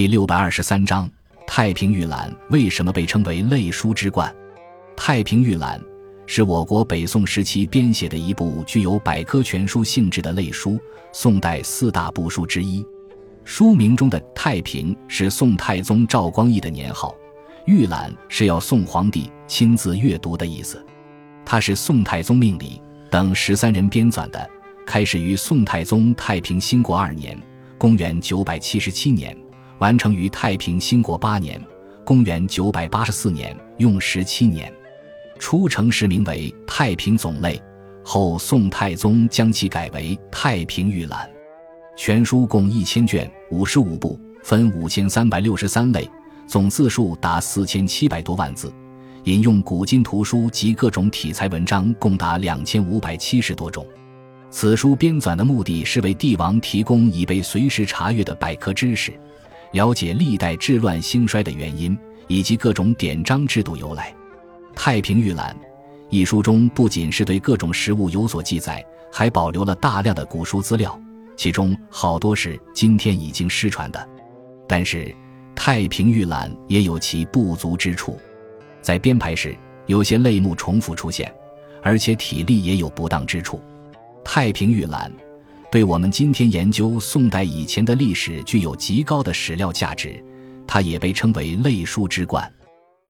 第六百二十三章：太平御览为什么被称为类书之冠？太平御览是我国北宋时期编写的一部具有百科全书性质的类书，宋代四大部书之一。书名中的“太平”是宋太宗赵光义的年号，“御览”是要宋皇帝亲自阅读的意思。它是宋太宗命理等十三人编纂的。开始于宋太宗太平兴国二年（公元977年），完成于太平兴国八年（公元984年），用时七年。初成时名为《太平总类》，后宋太宗将其改为《太平御览》。全书共一千卷，五十五部，分五千三百六十三类，总字数达四千七百多万字。引用古今图书及各种体裁文章共达两千五百七十多种。此书编纂的目的是为帝王提供以备随时查阅的百科知识，了解历代治乱兴衰的原因以及各种典章制度由来。《太平御览》一书中不仅是对各种实物有所记载，还保留了大量的古书资料，其中好多是今天已经失传的。但是，《太平御览》也有其不足之处，在编排时有些类目重复出现，而且体例也有不当之处。太平御览，对我们今天研究宋代以前的历史具有极高的史料价值，它也被称为类书之冠。